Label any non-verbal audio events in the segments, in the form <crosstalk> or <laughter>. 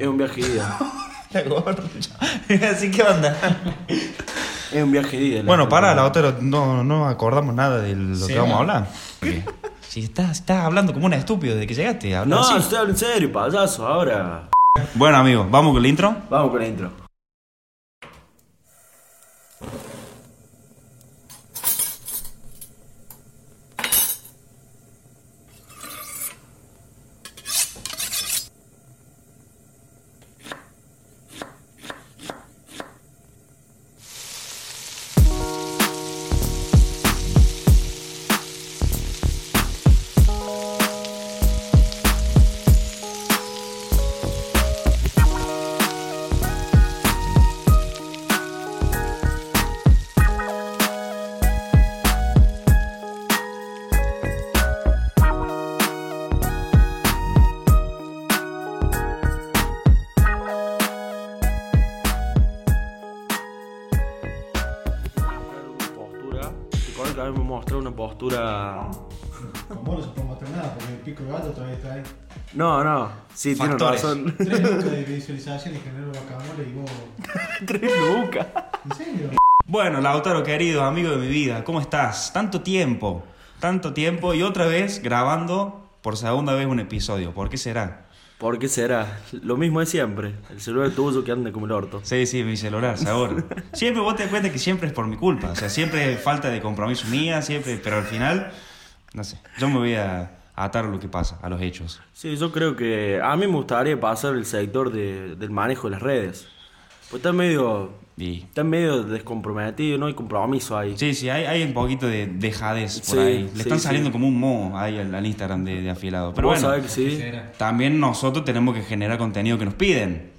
<laughs> <laughs> Es un viaje de ida. La gorra. Así que onda. Es un viaje de ida. Bueno, para, la otra no, no acordamos nada de lo Sí, que vamos a ¿no? hablar. Porque Si estás, estás hablando como un estúpido desde que llegaste. No, así. estoy hablando en serio, payaso, ahora. Bueno, amigos, vamos con el intro. Vamos con la intro. Mostró una postura. Con vos no se puede mostrar nada porque el pico de gato todavía está ahí. No, no. Sí, tiene Factores. razón. Tres lucas de visualización y generó guacamole y vos. <laughs> Tres lucas. ¿En serio? Bueno, Lautaro, querido, amigo de mi vida, ¿cómo estás? Tanto tiempo, tanto tiempo y otra vez grabando por segunda vez un episodio. ¿Por qué será? ¿Por qué será? Lo mismo de siempre. El celular tuyo que anda como el orto. Sí, sí, mi celular, seguro. <laughs> Siempre vos te das cuenta que siempre es por mi culpa. O sea, siempre es falta de compromiso mía, siempre. Pero al final, no sé, yo me voy a a atar a lo que pasa, a los hechos. Sí, yo creo que a mí me gustaría pasar el sector de- del manejo de las redes. Pues está medio, Y está medio descomprometido, no hay compromiso ahí. Sí, sí, hay, hay un poquito de dejadez por Sí, ahí. Le sí, están sí. saliendo como un mo ahí al, al Instagram de, de afilado. Pero bueno, también nosotros tenemos que generar contenido que nos piden.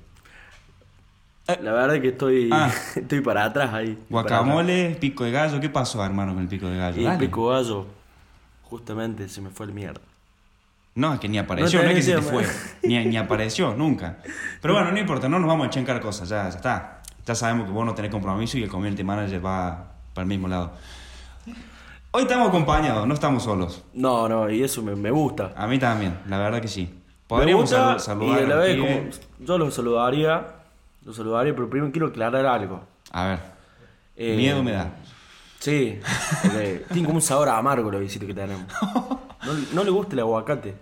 La verdad es que estoy, Ah. <laughs> estoy para atrás ahí. Atrás. Guacamole, pico de gallo. ¿Qué pasó, hermano, con el pico de gallo? Y el pico gallo, justamente se me fue el mierda. No, es que ni apareció, No no, es que se te fue. idea, Ni, ni apareció, nunca. Pero bueno, no importa, no nos vamos a echencar cosas, ya, ya está. Ya sabemos que vos no tenés compromiso y el community manager va para el mismo lado. Hoy estamos acompañados, no estamos solos. No, no, y eso me, me gusta. A mí también, la verdad que sí. Me Podríamos gusta salu- saludar y a la vez como yo los saludaría, los saludaría, pero primero quiero aclarar algo. A ver, Eh, miedo me da. Sí, porque tiene como un sabor amargo los visitos que tenemos. No, no le gusta el aguacate.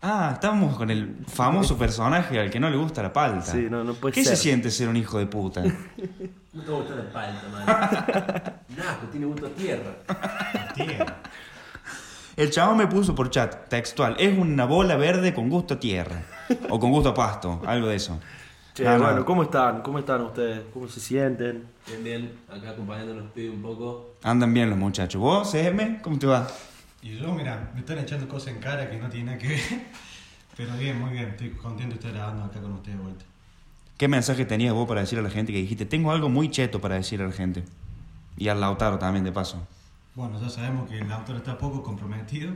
Ah, estamos con el famoso personaje al que no le gusta la palta. Sí, no- no puede ¿Qué se siente ser un hijo de puta? <laughs> No te gusta la palta, man. <laughs> Nada, pues tiene gusto a tierra. Tía. El chavo me puso por chat, textual, es una bola verde con gusto a tierra. O con gusto a pasto, algo de eso. Che, no. bueno, ¿cómo están? ¿Cómo están ustedes? ¿Cómo se sienten? Bien, bien. Acá acompañándonos pide un poco. Andan bien los muchachos. ¿Vos, CM? ¿Cómo te va? Y yo, mira, me están echando cosas en cara que no tienen nada que ver. <laughs> Pero bien, muy bien. Estoy contento de estar grabando acá con ustedes de vuelta. ¿Qué mensaje tenías vos para decir a la gente que dijiste, tengo algo muy cheto para decir a la gente? Y al Lautaro también, de paso. Bueno, ya sabemos que el autor está poco comprometido.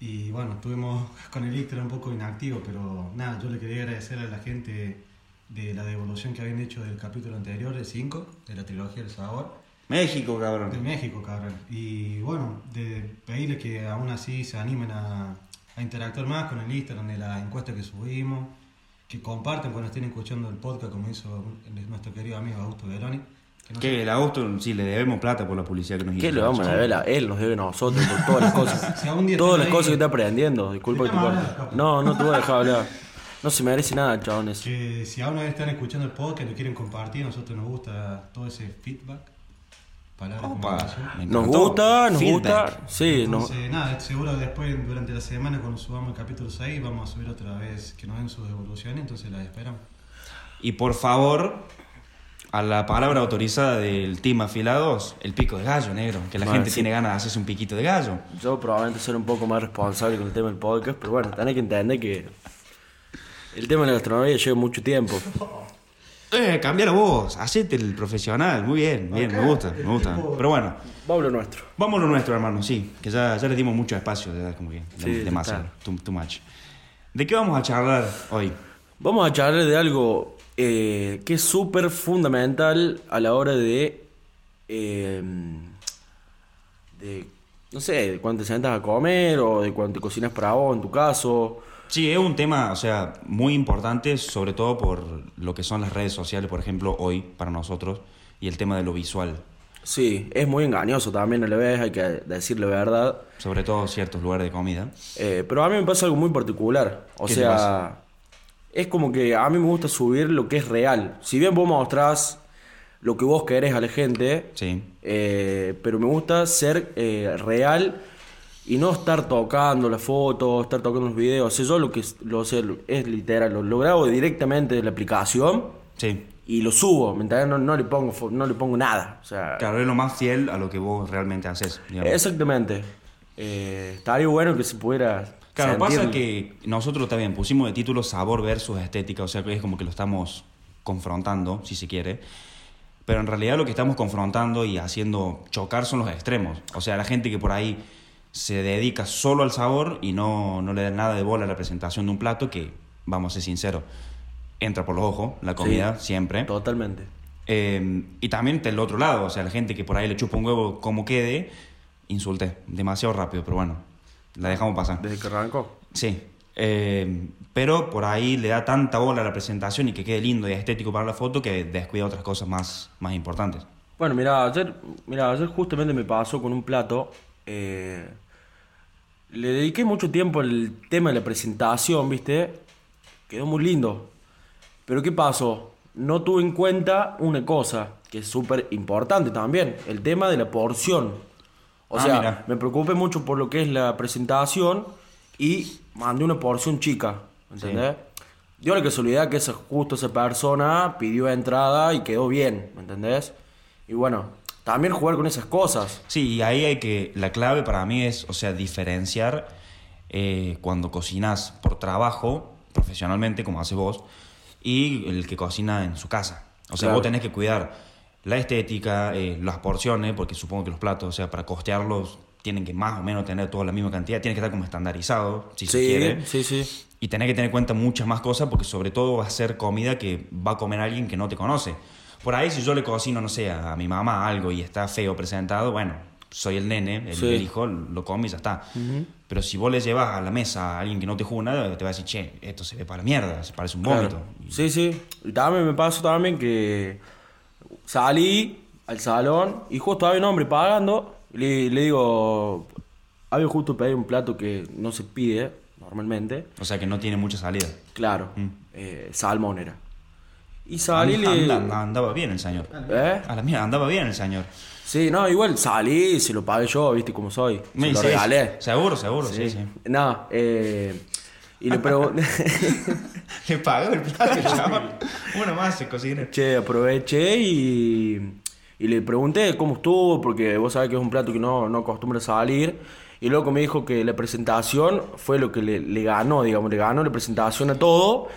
Y bueno, estuvimos <laughs> con el Ictra un poco inactivo, pero nada, yo le quería agradecer a la gente de la devolución que habían hecho del capítulo anterior, el 5, de la trilogía del sabor. México, De cabrón. México, cabrón. Y bueno, de pedirle que aún así se animen a, a interactuar más con el Instagram de la encuesta que subimos, que compartan cuando estén escuchando el podcast, como hizo nuestro querido amigo Augusto Veroni. Que no Que el Augusto, sí, le debemos plata por la publicidad que nos ¿Qué hizo. le vamos a ver a él? Nos debe a nosotros por todas las <laughs> cosas. Si Todas las ahí- cosas que está aprendiendo. Disculpa que te. No, no te voy a dejar hablar. No se merece nada, chabones. Que si aún no están escuchando el podcast y lo quieren compartir, a nosotros nos gusta todo ese feedback. Palabras de Nos gusta, nos Feedback. gusta. Sí, no. Entonces, nada, seguro después, durante la semana, cuando subamos el capítulo 6, vamos a subir otra vez que nos den sus devoluciones, entonces las esperamos. Y por favor, a la palabra autorizada del Team Afilados, el pico de gallo, negro. Que la Bueno, gente sí. tiene ganas de hacerse un piquito de gallo. Yo probablemente ser un poco más responsable con el tema del podcast, pero bueno, tenés que entender que el tema de la gastronomía lleva mucho tiempo. Eh, cambia la voz, hacete el profesional. Muy bien, bien, me gusta, me gusta. Pero bueno, Vamos a lo nuestro. vamos a lo nuestro, hermano, sí. Que ya, ya le dimos mucho espacio, ya como que Sí, dem- demasiado, too, too much. ¿De qué vamos a charlar hoy? Vamos a charlar de algo eh, que es súper fundamental a la hora de, eh, de, no sé, de cuando te sientas a comer o de cuando te cocinas para vos, en tu caso, Sí, es un tema, o sea, muy importante, sobre todo por lo que son las redes sociales, por ejemplo, hoy para nosotros, y el tema de lo visual. Sí, es muy engañoso también, no le ves, hay que decirle verdad. Sobre todo ciertos lugares de comida. Eh, pero a mí me pasa algo muy particular. O ¿Qué te sea, pasa? es como que a mí me gusta subir lo que es real. Si bien vos mostrás lo que vos querés a la gente, Sí. eh, pero me gusta ser eh, real y no estar tocando las fotos, estar tocando los videos. O sea, yo lo que lo sé es literal, lo, lo grabo directamente de la aplicación Sí. y lo subo, ¿me? No, no le pongo no le pongo nada. O sea, Claro, es lo más fiel a lo que vos realmente haces. digamos. exactamente. Eh, estaría bueno que se pudiera Claro, pasa sentir- que nosotros también pusimos de título sabor versus estética, o sea que es como que lo estamos confrontando, si se quiere. Pero en realidad lo que estamos confrontando y haciendo chocar son los extremos. O sea, la gente que por ahí se dedica solo al sabor y no, no le da nada de bola a la presentación de un plato, que, vamos a ser sinceros, entra por los ojos, la comida, siempre. Totalmente. Eh, y también del otro lado, o sea, la gente que por ahí le chupa un huevo como quede, insulté demasiado rápido, pero bueno, la dejamos pasar. Desde que arrancó. Sí, eh, pero por ahí le da tanta bola a la presentación y que quede lindo y estético para la foto que descuida otras cosas más, más importantes. Bueno, mira, ayer, mira, ayer justamente me pasó con un plato. eh, le dediqué mucho tiempo al tema de la presentación, ¿viste? Quedó muy lindo. Pero ¿qué pasó? No tuve en cuenta una cosa que es súper importante también, el tema de la porción. O Ah, sea, mira. me preocupé mucho por lo que es la presentación y mandé una porción chica, ¿entendés? Dio la casualidad que esa, justo esa persona pidió entrada y quedó bien, ¿me entendés? Y bueno, también jugar con esas cosas. Sí, y ahí hay que, la clave para mí es, o sea, diferenciar eh, cuando cocinas por trabajo, profesionalmente, como haces vos, y el que cocina en su casa. O sea, Claro. vos tenés que cuidar la estética, eh, las porciones, porque supongo que los platos, o sea, para costearlos, tienen que más o menos tener toda la misma cantidad, tiene que estar como estandarizado, si se quiere. sí, sí. Y tenés que tener en cuenta muchas más cosas porque sobre todo va a ser comida que va a comer alguien que no te conoce. Por ahí si yo le cocino, no sé, a mi mamá algo y está feo presentado, bueno, soy el nene, el, Sí. el hijo, lo come y ya está. Pero si vos le llevas a la mesa a alguien que no te juna, te va a decir, che, esto se ve para mierda, se parece un vómito. Claro. Sí, sí. Y también me pasó también que salí al salón y justo había un hombre pagando. Le, le digo, había justo pedido un plato que no se pide normalmente. O sea que no tiene mucha salida. Claro, Mm. eh, salmón era. Y salí le... Anda- anda- andaba bien el señor. ¿Eh? A la mierda, andaba bien el señor. Sí, no, igual salí se lo pagué yo, viste cómo soy. Se Me lo dice, regalé. Seguro, seguro, sí, sí. No, eh, y le pregunté... <laughs> <laughs> Le pagó el plato, chaval. Uno más, el cocinero. Che, aproveché y, y le pregunté cómo estuvo, porque vos sabés que es un plato que no, no acostumbra salir. Y luego me dijo que la presentación fue lo que le, le ganó, digamos, le ganó la presentación a todo.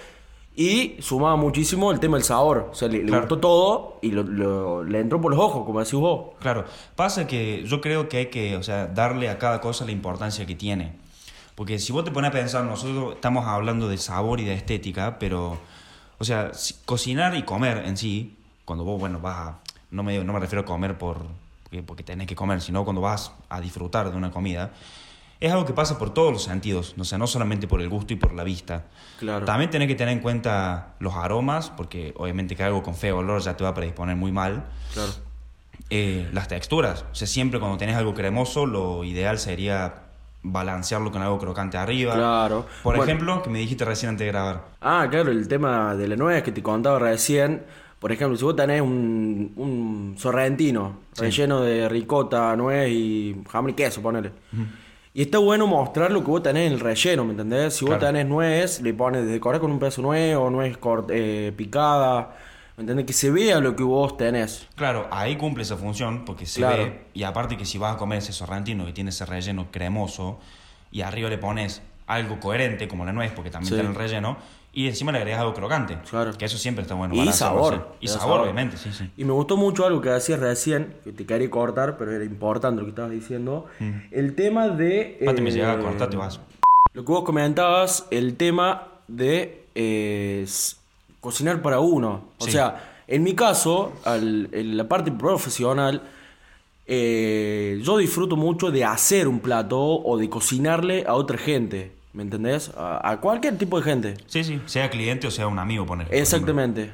Y sumaba muchísimo el tema del sabor. O sea, le, le Claro. gustó todo y lo- lo- le entró por los ojos, como decís vos. Claro, pasa que yo creo que hay que, o sea, darle a cada cosa la importancia que tiene. Porque si vos te pones a pensar, nosotros estamos hablando de sabor y de estética, pero, o sea, si- cocinar y comer en sí, cuando vos, bueno, vas a, no me, no me refiero a comer por, porque, porque tenés que comer, sino cuando vas a disfrutar de una comida, es algo que pasa por todos los sentidos, o sea, no solamente por el gusto y por la vista. Claro. También tenés que tener en cuenta los aromas, porque obviamente que algo con feo olor ya te va a predisponer muy mal. Claro. Eh, las texturas. O sea, siempre cuando tenés algo cremoso, lo ideal sería balancearlo con algo crocante arriba. Claro. Por Bueno. ejemplo, que me dijiste recién antes de grabar. Ah, claro, el tema de la nuez que te contaba recién. Por ejemplo, si vos tenés un, un sorrentino relleno de ricota, nuez y jamón y queso, ponele. Y está bueno mostrar lo que vos tenés en el relleno, ¿me entendés? Si vos Claro. tenés nuez, le pones, decorás con un pedazo de nuez o nuez cort- eh, picada, ¿me entendés? Que se vea lo que vos tenés. Claro, ahí cumple esa función porque se Claro. ve. Y aparte que si vas a comer ese sorrentino que tiene ese relleno cremoso y arriba le pones algo coherente como la nuez, porque también Sí. tiene el relleno, y encima le agregas algo crocante. Claro. Que eso siempre está bueno. y sabor. sí. Y sabor, obviamente, sí, sí. Y me gustó mucho algo que decías recién, que te quería cortar, pero era importante lo que estabas diciendo. El tema de... Me eh, llega a cortar, te vas. Lo que vos comentabas, el tema de eh, cocinar para uno. O Sí. sea, en mi caso, al- en la parte profesional, eh, yo disfruto mucho de hacer un plato o de cocinarle a otra gente. ¿Me entendés? A, a cualquier tipo de gente. Sí, sí, sea cliente o sea un amigo, poner. Exactamente.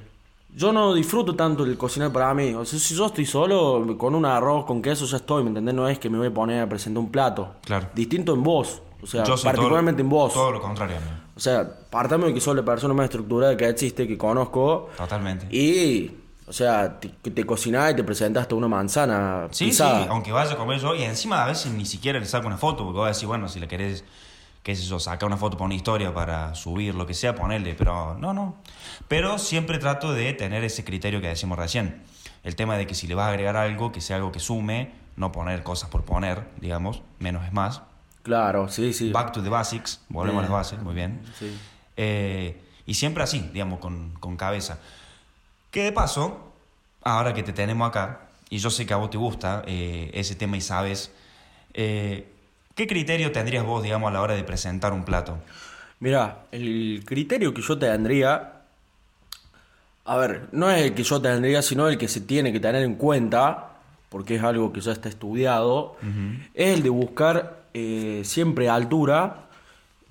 Yo no disfruto tanto el cocinar para mí. O sea, si yo estoy solo, con un arroz, con queso, ya estoy, ¿me entendés? No es que me voy a poner a presentar un plato. Claro. Distinto en vos. O sea, Yo particularmente todo, en vos. Todo lo contrario, amigo. O sea, partame de que soy la persona más estructurada que existe, que conozco. Totalmente. Y, o sea, te, te cocinás y te presentaste una manzana Sí, pisada. sí, aunque vaya a comer yo, y encima a veces ni siquiera le saco una foto, porque voy a decir, bueno, si le querés, qué sé yo, sacar una foto para una historia, para subir, lo que sea, ponerle, pero no, no. Pero siempre trato de tener ese criterio que decimos recién. El tema de que si le vas a agregar algo, que sea algo que sume, no poner cosas por poner, digamos, menos es más. Claro, sí, sí. Back to the basics, volvemos a las bases, muy bien. Sí. Eh, y siempre así, digamos, con, con cabeza. Que de paso, ahora que te tenemos acá, y yo sé que a vos te gusta eh, ese tema y sabes, eh, ¿qué criterio tendrías vos, digamos, a la hora de presentar un plato? Mira, el criterio que yo tendría, a ver, no es el que yo tendría, sino el que se tiene que tener en cuenta, porque es algo que ya está estudiado, es el de buscar eh, siempre altura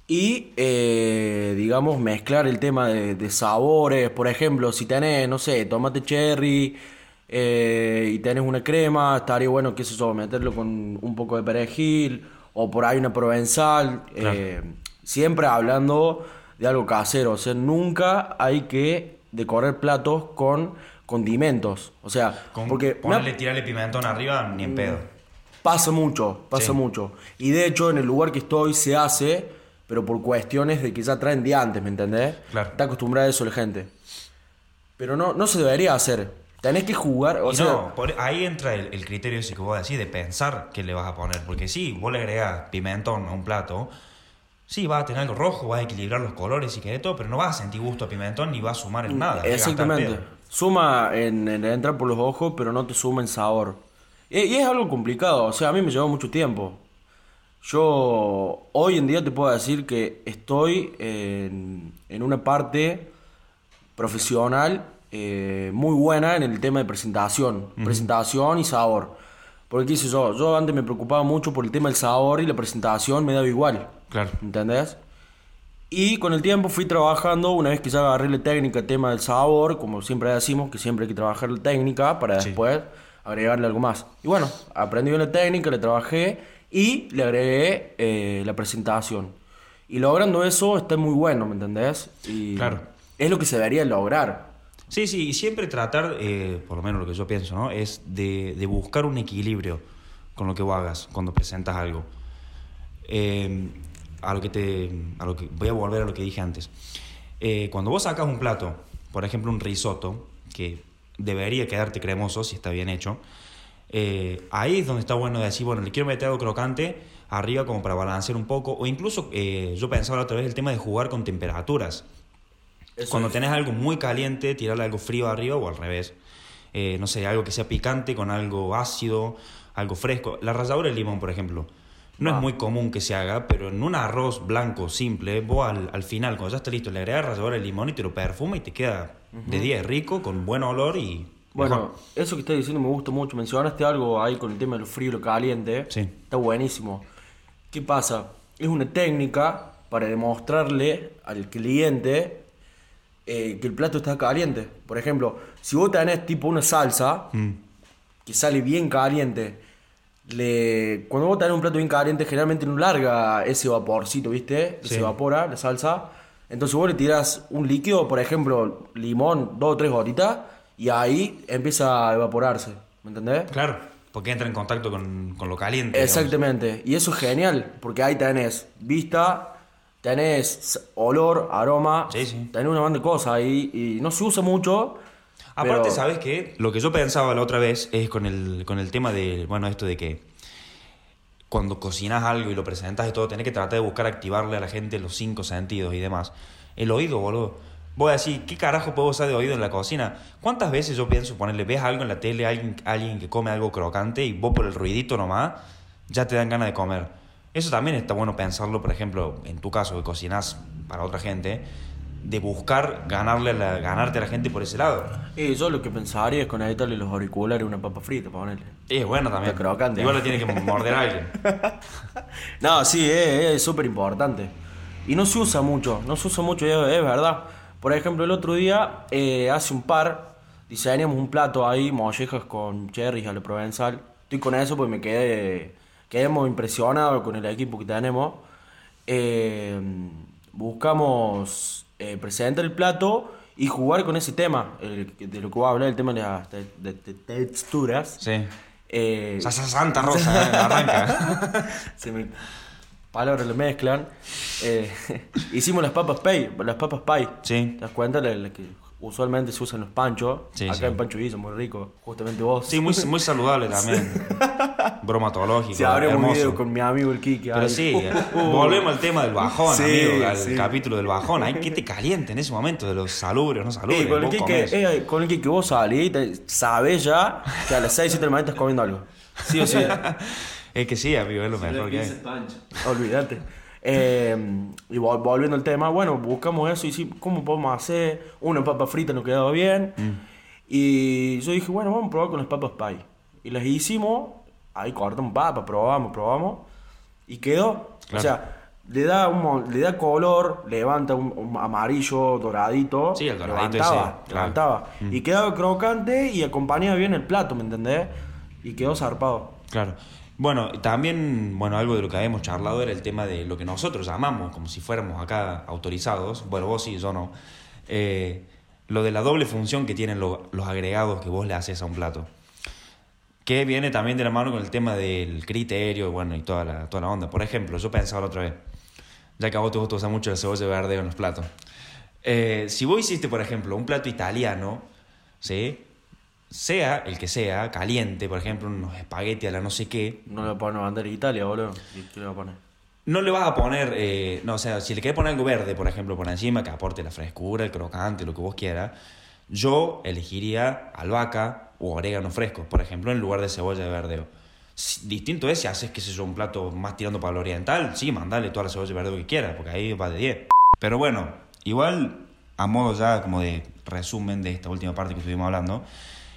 y, eh, digamos, mezclar el tema de, de sabores. Por ejemplo, si tenés, no sé, tomate cherry eh, y tenés una crema, estaría bueno, qué sé yo, meterlo con un poco de perejil o por ahí una provenzal. eh, siempre hablando de algo casero. O sea, nunca hay que decorar platos con condimentos. O sea, Con porque ponerle, tirarle pimentón arriba, ni en pedo. Pasa mucho, pasa Sí. mucho. Y de hecho, en el lugar que estoy se hace, pero por cuestiones de que ya traen de antes, ¿me entendés? Claro. Está acostumbrada a eso la gente. Pero no, no se debería hacer. Tenés que jugar, o Y sea, no, por- ahí entra el, el criterio ese que vos decís de pensar qué le vas a poner. Porque si vos le agregás pimentón a un plato, sí, vas a tener algo rojo, vas a equilibrar los colores y que de todo, pero no vas a sentir gusto a pimentón ni vas a sumar en nada. vas a gastar exactamente. Suma en, en entrar por los ojos, pero no te suma en sabor. Y, y es algo complicado, o sea, a mí me llevó mucho tiempo. Yo hoy en día te puedo decir que estoy en, en una parte profesional eh, muy buena en el tema de presentación. Presentación y sabor. Porque, qué sé yo, yo antes me preocupaba mucho por el tema del sabor y la presentación me daba igual. Claro. ¿Entendés? Y con el tiempo fui trabajando, una vez que ya agarré la técnica, el tema del sabor, como siempre decimos, que siempre hay que trabajar la técnica para Sí. después agregarle algo más. Y bueno, aprendí bien la técnica, le trabajé y le agregué eh, la presentación. Y logrando eso está muy bueno, ¿me entendés? Y Claro. Es lo que se debería lograr. Sí, sí, siempre tratar, eh, por lo menos lo que yo pienso, ¿no? Es de, de buscar un equilibrio con lo que hagas cuando presentas algo. Eh, a lo que te. A lo que, voy a volver a lo que dije antes. Eh, cuando vos sacas un plato, por ejemplo un risotto, que debería quedarte cremoso si está bien hecho, ahí es donde está bueno decir, bueno, le quiero meter algo crocante arriba como para balancear un poco, o incluso yo pensaba otra vez el tema de jugar con temperaturas. Eso Cuando es. tenés algo muy caliente, tirarle algo frío arriba o al revés. Eh, no sé, algo que sea picante con algo ácido, algo fresco. La ralladura de limón, por ejemplo. No Ah. es muy común que se haga, pero en un arroz blanco simple, vos al, al final, cuando ya está listo, le agregas ralladura de limón y te lo perfuma y te queda de 10 rico, con buen olor y. Bueno, mejor. eso que estás diciendo me gusta mucho. Mencionaste algo ahí con el tema de lo frío y lo caliente. Sí. Está buenísimo. ¿Qué pasa? Es una técnica para demostrarle al cliente eh, que el plato está caliente. Por ejemplo, si vos tenés tipo una salsa Mm. que sale bien caliente, le... cuando vos tenés un plato bien caliente, generalmente no larga ese vaporcito, ¿viste? Sí. Se evapora la salsa. Entonces vos le tirás un líquido, por ejemplo, limón, dos o tres gotitas, y ahí empieza a evaporarse. ¿Me entendés? Claro, porque entra en contacto con, con lo caliente. digamos. Exactamente. Y eso es genial, porque ahí tenés vista, tenés olor, aroma, Sí, sí. tenés una banda de cosas y no se usa mucho. Aparte, pero- ¿sabes qué? Lo que yo pensaba la otra vez es con el, con el tema de, bueno, esto de que cuando cocinas algo y lo presentas y todo, tenés que tratar de buscar activarle a la gente los cinco sentidos y demás. El oído, boludo. Voy a decir, ¿qué carajo puedo usar de oído en la cocina? ¿Cuántas veces yo pienso ponerle, ves algo en la tele, alguien, alguien que come algo crocante y vos por el ruidito nomás, ya te dan ganas de comer? Eso también está bueno pensarlo, por ejemplo, en tu caso, que cocinas para otra gente, de buscar ganarle a la- ganarte a la gente por ese lado. Y yo lo que pensaría es conectarle los auriculares a una papa frita, para ponerle. Es bueno también. Crocante. Igual lo tiene que morder alguien. <laughs> No, sí, es súper importante. Y no se usa mucho, no se usa mucho, es, es verdad. Por ejemplo, el otro día, eh, hace un par, diseñamos un plato ahí, mollejas con cherries a la provenzal. Estoy con eso porque me quedé, quedamos impresionados con el equipo que tenemos. Eh, buscamos eh, presentar el plato y jugar con ese tema, el- de lo que voy a hablar, el tema de las te- de- de texturas. Sí. Eh, Sa- sa- Santa Rosa, eh, arranca. <laughs> se me palabras le mezclan. <laughs> Hicimos las papas pay, las papas pie. Sí. ¿Te das cuenta? Las las que usualmente se usan los panchos. Sí, Acá sí. en Pancho Villa, muy rico. Justamente vos. Sí, muy, <laughs> muy saludable también. <laughs> Bromatológico. Se abre un video con mi amigo el Kiki. Pero sí, <laughs> volvemos al tema del bajón, Sí, amigo, al sí. capítulo del bajón. Hay que te caliente en ese momento de los salubrios, no salubrios. Eh, con, el eh, con el Kiki vos salís, sabés ya que a las 6, 7 de la mañana estás comiendo algo. Sí o sí. Es que sí, amigo, es lo mejor que hay. Olvídate. Eh, y vol- volviendo al tema, bueno, buscamos eso y sí, ¿cómo podemos hacer? Una papa frita nos quedaba bien. Mm. Y yo dije, bueno, vamos a probar con las papas pie. Y las hicimos, ahí cortamos papas, probamos, probamos. Y quedó. Claro. O sea, le da, un, le da color, levanta un, un amarillo doradito. Sí, el doradito levantaba, ese, claro. Mm. levantaba. Y quedaba crocante y acompañaba bien el plato, ¿me entendés? Y quedó zarpado. Claro. Bueno, también, bueno, algo de lo que habíamos charlado era el tema de lo que nosotros llamamos, como si fuéramos acá autorizados, bueno, vos sí, yo no, eh, lo de la doble función que tienen lo- los agregados que vos le haces a un plato. Que viene también de la mano con el tema del criterio, bueno, y toda la, toda la onda. Por ejemplo, yo pensaba la otra vez, ya que a vos te gusta usar mucho la cebolla verde en los platos. Eh, si vos hiciste, por ejemplo, un plato italiano, ¿sí? Sea el que sea, caliente, por ejemplo, unos espagueti a la no sé qué, No le ponen bandera de Italia, boludo. ¿Y ¿Qué le va a poner? no le vas a poner, eh, no, o sea, si le querés poner algo verde, por ejemplo, por encima, que aporte la frescura, el crocante, lo que vos quieras, yo elegiría albahaca o orégano fresco, por ejemplo, en lugar de cebolla de verdeo. Distinto es si haces, qué sé yo, un plato más tirando para lo oriental, sí, mandale toda la cebolla de verdeo que quieras, porque ahí va de 10. Pero bueno, igual, a modo ya como de resumen de esta última parte que estuvimos hablando,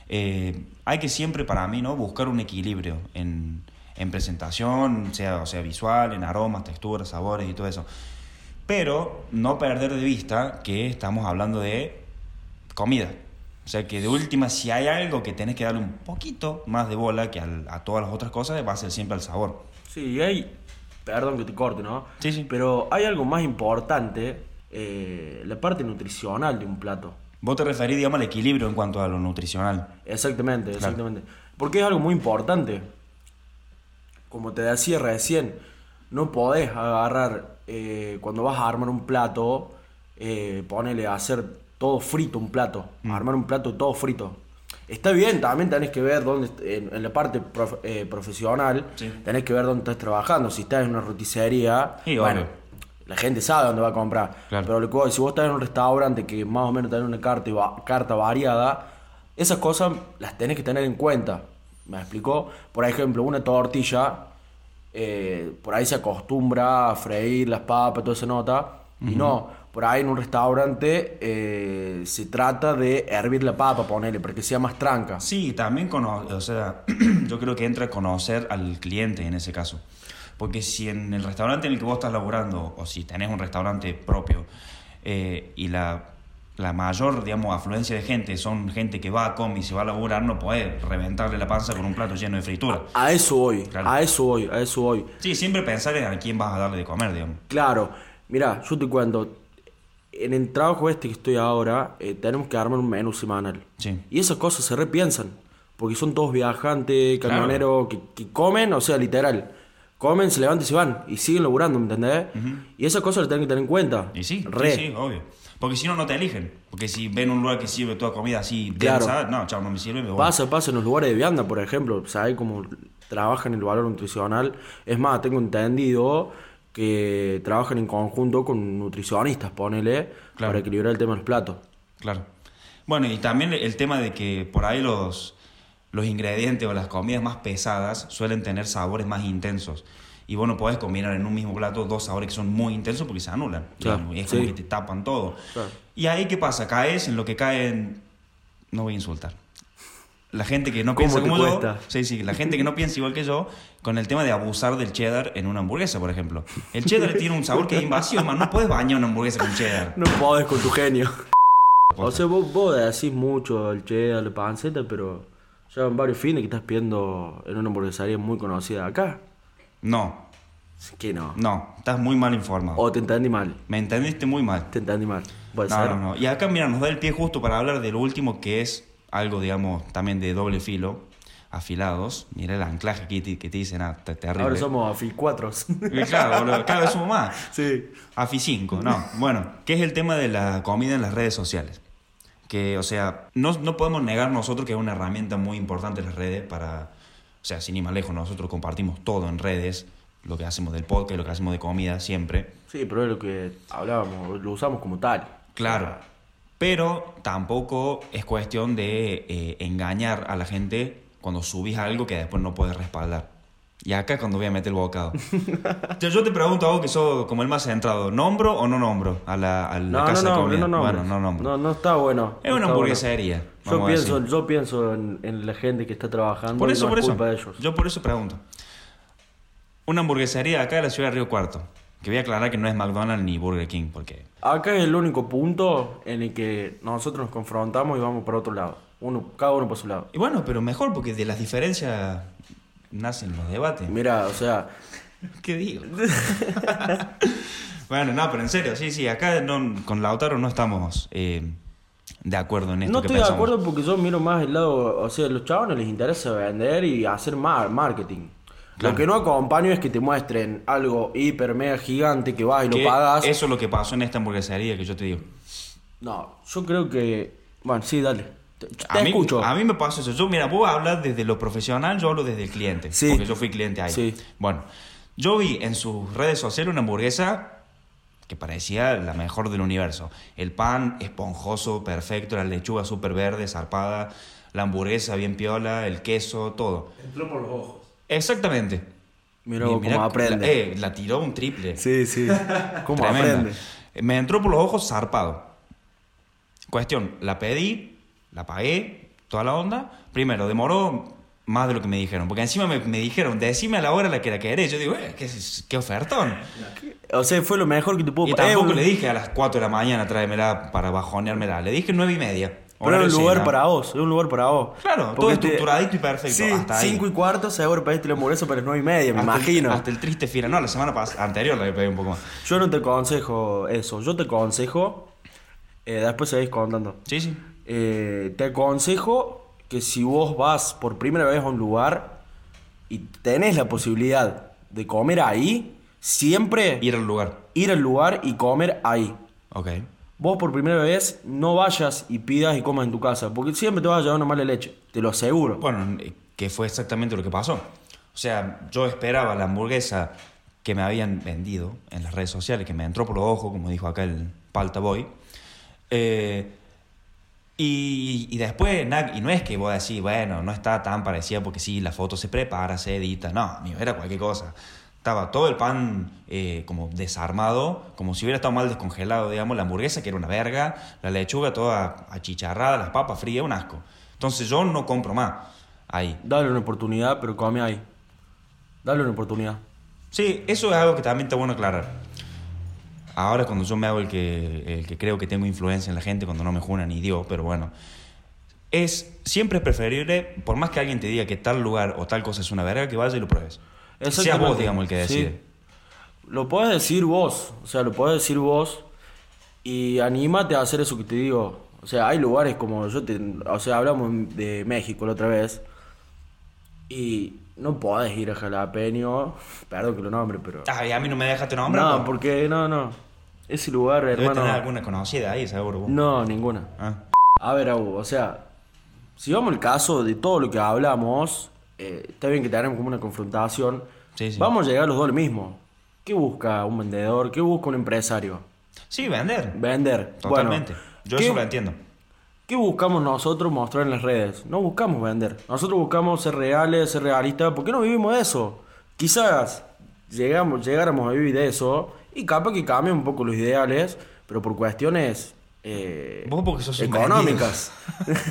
eh, hay que siempre para mí no buscar un equilibrio en, en presentación, sea, o sea visual, en aromas, texturas, sabores y todo eso. Pero no perder de vista que estamos hablando de comida. O sea que de última, si hay algo que tenés que darle un poquito más de bola que al- a todas las otras cosas, va a ser siempre al sabor. Sí, y hay. Perdón que te corte, ¿no? Sí, sí. Pero hay algo más importante: eh, la parte nutricional de un plato. Vos te referís, digamos, al equilibrio en cuanto a lo nutricional. Exactamente, Claro. exactamente. Porque es algo muy importante. Como te decía recién, no podés agarrar, eh, cuando vas a armar un plato, eh, ponele a hacer todo frito un plato, Mm. armar un plato todo frito. Está bien, también tenés que ver dónde, en, en la parte prof- eh, profesional, Sí. tenés que ver dónde estás trabajando. Si estás en una roticería, Sí, bueno. La gente sabe dónde va a comprar. Claro. Pero lo que si vos estás en un restaurante que más o menos tiene una carta, carta variada, esas cosas las tenés que tener en cuenta. ¿Me explicó? Por ejemplo, una tortilla, eh, por ahí se acostumbra a freír las papas, toda esa nota, y no. Por ahí en un restaurante eh, se trata de hervir la papa, ponerle, para que sea más tranca. Sí, también cono o sea, <clears throat> yo creo que entra a conocer al cliente en ese caso. Porque si en el restaurante en el que vos estás laburando, o si tenés un restaurante propio, eh, y la, la mayor, digamos, afluencia de gente son gente que va a comer y se va a laburar, no podés reventarle la panza con un plato lleno de fritura. A eso voy, Claro. a eso voy, a eso voy. Sí, siempre pensar en a quién vas a darle de comer, digamos. Claro, mira, yo te cuento, en el trabajo este que estoy ahora, eh, tenemos que armar un menú semanal. Sí. Y esas cosas se repiensan, porque son todos viajantes, Claro. camioneros, que, que comen, o sea, literal. Comen, se levantan y se van, y siguen laburando, ¿me entendés? Y esas cosas las tienen que tener en cuenta. Y sí, Re. sí, sí, obvio. Porque si no, no te eligen. Porque si ven un lugar que sirve toda comida así Claro. densa, no, chao, no me sirve, me voy. Pasa, pasa en los lugares de vianda, por ejemplo, ¿sabes cómo trabajan el valor nutricional? Es más, tengo entendido que trabajan en conjunto con nutricionistas, ponele, Claro. para equilibrar el tema de los platos. Claro. Bueno, y también el tema de que por ahí los, los ingredientes o las comidas más pesadas suelen tener sabores más intensos. Y vos no podés combinar en un mismo plato dos sabores que son muy intensos porque se anulan. Claro, y es como sí. que te tapan todo. Claro. Y ahí, ¿qué pasa? Caes en lo que caen... No voy a insultar. la gente que no ¿Cómo piensa como cuesta? yo, sí, sí, la gente que no piensa igual que yo, con el tema de abusar del cheddar en una hamburguesa, por ejemplo. El cheddar tiene un sabor que es invasivo, man. No puedes bañar una hamburguesa con cheddar. No podés con tu genio. <laughs> O sea, vos, vos decís mucho el cheddar, la panceta, pero ya van varios fines que estás pidiendo en una hamburguesaría muy conocida acá. No, Que no. no, estás muy mal informado. O te entendí mal. Me entendiste muy mal. Te entendí mal. No, ser. no, no. Y acá, mira, nos da el pie justo para hablar del último que es algo, digamos, también de doble filo, afilados. Mira el anclaje aquí te- que te dicen, ah, te- terrible. Ahora somos AFI 4. Y claro, boludo, cada vez somos más. <laughs> sí. AFI 5, no. Bueno, ¿qué es el tema de la comida en las redes sociales? Que, o sea, no, no podemos negar nosotros que es una herramienta muy importante las redes para, o sea, sin ir más lejos, nosotros compartimos todo en redes, lo que hacemos del podcast, lo que hacemos de comida, siempre. Sí, pero es lo que hablábamos, lo usamos como tal. Claro. Pero tampoco es cuestión de eh, engañar a la gente cuando subís algo que después no puedes respaldar. Y acá es cuando voy a meter el bocado. <laughs> yo, yo te pregunto a vos que sos como el más centrado, ¿nombro o no nombro a la, a la No, casa no, de no, comida? no, no, bueno, no nombro. No, no está bueno. es no una hamburguesería. bueno. Yo pienso, yo pienso en, en la gente que está trabajando. Por y eso, no por es eso. culpa de ellos. Yo por eso pregunto. Una hamburguesería acá de la ciudad de Río Cuarto. Que voy a aclarar que no es McDonald's ni Burger King, porque Acá es el único punto en el que nosotros nos confrontamos y vamos para otro lado. Uno, cada uno por su lado. Y bueno, pero mejor porque de las diferencias nacen los debates. Mira, o sea, <laughs> ¿Qué digo? <laughs> bueno, no, pero en serio, sí, sí, acá no- con Lautaro no estamos eh, de acuerdo en esto no que estoy de acuerdo porque yo miro más el lado, o sea, a los chavos no les interesa vender y hacer mar- marketing. Claro. Lo que no acompaño es que te muestren algo hiper mega gigante que vas y Que lo pagas. Eso es lo que pasó en esta hamburguesería que yo te digo. No, yo creo que. Bueno, sí, dale. Te, te A mí, escucho. a mí me pasó eso. Yo, mira, vos hablas desde lo profesional, yo hablo desde el cliente. Sí. Porque yo fui cliente ahí. Sí. Bueno, yo vi en sus redes sociales una hamburguesa que parecía la mejor del universo. El pan esponjoso, perfecto, la lechuga súper verde, zarpada, la hamburguesa bien piola, el queso, todo. Entró por los ojos. Exactamente. Mira Y vos cómo aprende. La, eh, la tiró un triple. Sí, sí. <laughs> ¿Cómo Tremenda. aprende? Me entró por los ojos zarpado. Cuestión, la pedí, la pagué, toda la onda. Primero, demoró más de lo que me dijeron. Porque encima me, me dijeron, decime a la hora la que la querés. Yo digo, eh, qué, qué ofertón. O sea, fue lo mejor que te pudo Y tampoco eh, le dije a las 4 de la mañana tráemela para bajoneármela. Le dije 9 y media. Pero era un lugar para vos, es un lugar para vos. Claro, todo Porque te- estructuradito y perfecto, Sí, hasta ahí. 5 y cuarto, seguro pediste la hamburguesa para las 9 y media, me Hasta el- imagino. hasta el triste final. No, la semana anterior la pedí un poco más. Yo no te aconsejo eso, yo te aconsejo. eh, después seguís contando. Sí, sí. Eh, te aconsejo que si vos vas por primera vez a un lugar y tenés la posibilidad de comer ahí, siempre Ir al lugar. ir al lugar y comer ahí. Ok. Vos por primera vez no vayas y pidas y comas en tu casa, porque siempre te vas a llevar una mala leche, te lo aseguro. Bueno, eh, que fue exactamente lo que pasó. O sea, yo esperaba la hamburguesa que me habían vendido en las redes sociales, que me entró por los ojos, como dijo acá el Palta Boy. Eh, y, y después, y no es que vos decís, bueno, no está tan parecida porque sí, la foto se prepara, se edita. No, amigo, era cualquier cosa. Estaba todo el pan eh, como desarmado, como si hubiera estado mal descongelado, digamos, la hamburguesa que era una verga, la lechuga toda achicharrada, las papas frías, un asco. Entonces yo no compro más ahí. Dale una oportunidad, pero come ahí. Dale una oportunidad. Sí, eso es algo que también está bueno aclarar. Ahora cuando yo me hago el que, el que creo que tengo influencia en la gente, cuando no me juna ni Dios, pero bueno. Es siempre preferible, por más que alguien te diga que tal lugar o tal cosa es una verga, que vayas y lo pruebes. Sea vos, digamos, el que Sí. decide. Lo podés decir vos, o sea, lo podés decir vos y anímate a hacer eso que te digo. O sea, hay lugares como yo te, o sea, hablamos de México la otra vez y no podés ir a Jalapeño, <laughs> perdón que lo nombre, pero Ay, a mí no me dejaste nombrar. no, po. porque no, no. Ese lugar, Debe hermano. tener alguna conocida ahí, seguro. vos. No, ninguna. Ah. A ver, Agu, o sea, si vamos al caso de todo lo que hablamos, eh, está bien que tenemos como una confrontación, Sí, sí. vamos a llegar los dos al mismo. ¿Qué busca un vendedor? ¿Qué busca un empresario? Sí, vender. Vender. Totalmente. Bueno, yo ¿qué, eso lo entiendo. ¿Qué buscamos nosotros mostrar en las redes? No buscamos vender. Nosotros buscamos ser reales, ser realistas, porque no vivimos de eso. Quizás llegamos, llegáramos a vivir de eso y capaz que cambien un poco los ideales, pero por cuestiones eh, Vos porque sos económicas.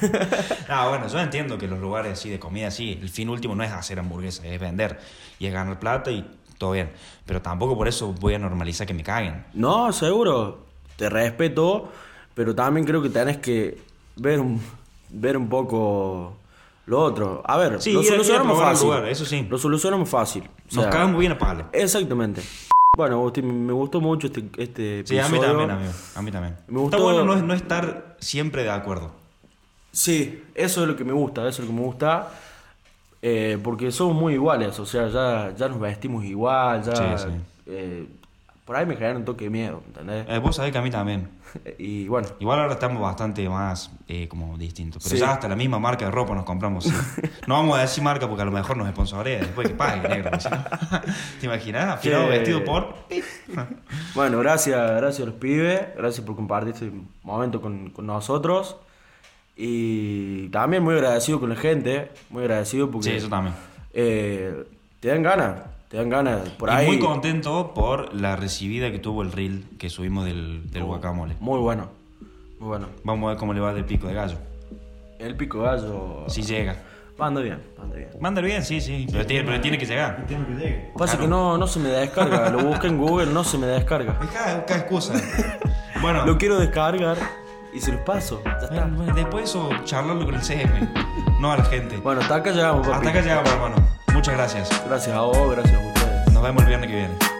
<laughs> ah, bueno, yo entiendo que los lugares así de comida, sí, el fin último no es hacer hamburguesas, es vender y es ganar plata y todo bien. Pero tampoco por eso voy a normalizar que me caguen. No, seguro. Te respeto, pero también creo que tenés que ver un, ver un poco lo otro. A ver, Sí, lo solucionamos fácil. lugar, eso sí. Lo solucionamos fácil. O Nos sea, cagan muy bien a palo. Exactamente. Bueno, Agustín, me gustó mucho este, este Sí, a mí episodio. también, amigo. A mí también. Me gustó- Está bueno no, no estar siempre de acuerdo. Sí, eso es lo que me gusta, eso es lo que me gusta. eh, porque somos muy iguales, o sea, ya, ya nos vestimos igual, ya... Sí, sí. eh, por ahí me genera un toque de miedo, ¿entendés? Eh, vos sabés que a mí también. <laughs> Y bueno, Igual ahora estamos bastante más eh, como distintos. Pero Sí. ya hasta la misma marca de ropa nos compramos. sí. <laughs> No vamos a decir marca porque a lo mejor nos sponsorea después que pague, negro. no- <laughs> ¿Te imaginas? Afilado Sí. vestido por... bueno, gracias, gracias a los pibes, gracias por compartir este momento con, con nosotros. Y también muy agradecido con la gente, muy agradecido porque... Sí, eso también. eh, te dan ganas, te dan ganas. Por y ahí... muy contento por la recibida que tuvo el reel que subimos del, del guacamole. Muy bueno, muy bueno. Vamos a ver cómo le va del pico de gallo. El pico gallo... Si llega. Anda bien, anda bien. Mándalo bien, sí, sí. Pero tiene, pero tiene que llegar. Entiendo que llegue. Pasa que no, no se me descarga, lo busqué en Google, no se me descarga. Deja buscar excusa. <laughs> Bueno, Lo quiero descargar y se los paso. Ya está. bueno, bueno, después eso charlarlo con el CM, no a la gente. Bueno, hasta acá llegamos, papi. Hasta acá llegamos, hermano. Muchas gracias. Gracias a vos, gracias a ustedes. Nos vemos el viernes que viene.